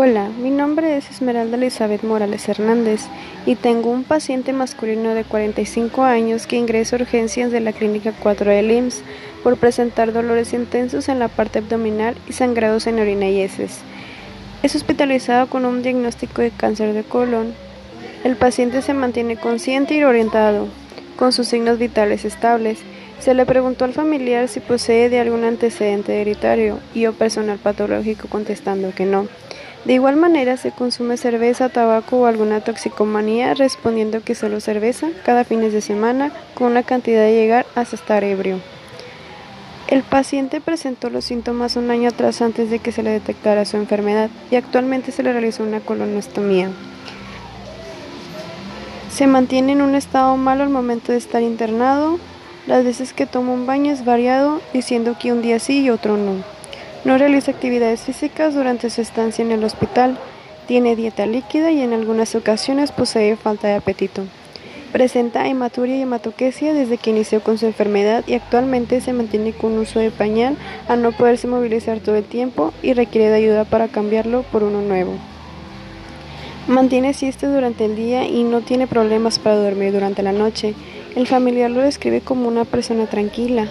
Hola, mi nombre es Esmeralda Elizabeth Morales Hernández y tengo un paciente masculino de 45 años que ingresa a urgencias de la Clínica 4 de IMSS por presentar dolores intensos en la parte abdominal y sangrados en orina y heces. Es hospitalizado con un diagnóstico de cáncer de colon. El paciente se mantiene consciente y orientado, con sus signos vitales estables. Se le preguntó al familiar si posee de algún antecedente hereditario y o personal patológico contestando que no. De igual manera se consume cerveza, tabaco o alguna toxicomanía respondiendo que solo cerveza cada fines de semana con una cantidad de llegar hasta estar ebrio. El paciente presentó los síntomas un año atrás antes de que se le detectara su enfermedad y actualmente se le realizó una colonostomía. Se mantiene en un estado malo al momento de estar internado. Las veces que toma un baño es variado, diciendo que un día sí y otro no. No realiza actividades físicas durante su estancia en el hospital. Tiene dieta líquida y en algunas ocasiones posee falta de apetito. Presenta hematuria y hematoquesia desde que inició con su enfermedad y actualmente se mantiene con uso de pañal a no poderse movilizar todo el tiempo y requiere de ayuda para cambiarlo por uno nuevo. Mantiene siesta durante el día y no tiene problemas para dormir durante la noche. El familiar lo describe como una persona tranquila,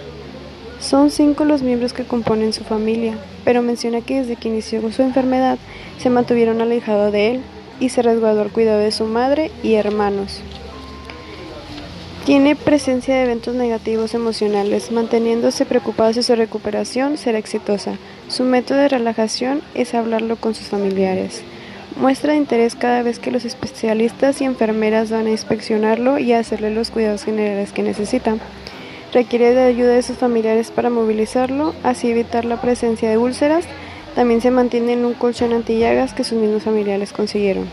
son cinco los miembros que componen su familia, pero menciona que desde que inició su enfermedad se mantuvieron alejados de él y se resguardó al cuidado de su madre y hermanos. Tiene presencia de eventos negativos emocionales, manteniéndose preocupado si su recuperación será exitosa. Su método de relajación es hablarlo con sus familiares. Muestra interés cada vez que los especialistas y enfermeras van a inspeccionarlo y a hacerle los cuidados generales que necesitan. Requiere de ayuda de sus familiares para movilizarlo, así evitar la presencia de úlceras. También se mantiene en un colchón antillagas que sus mismos familiares consiguieron.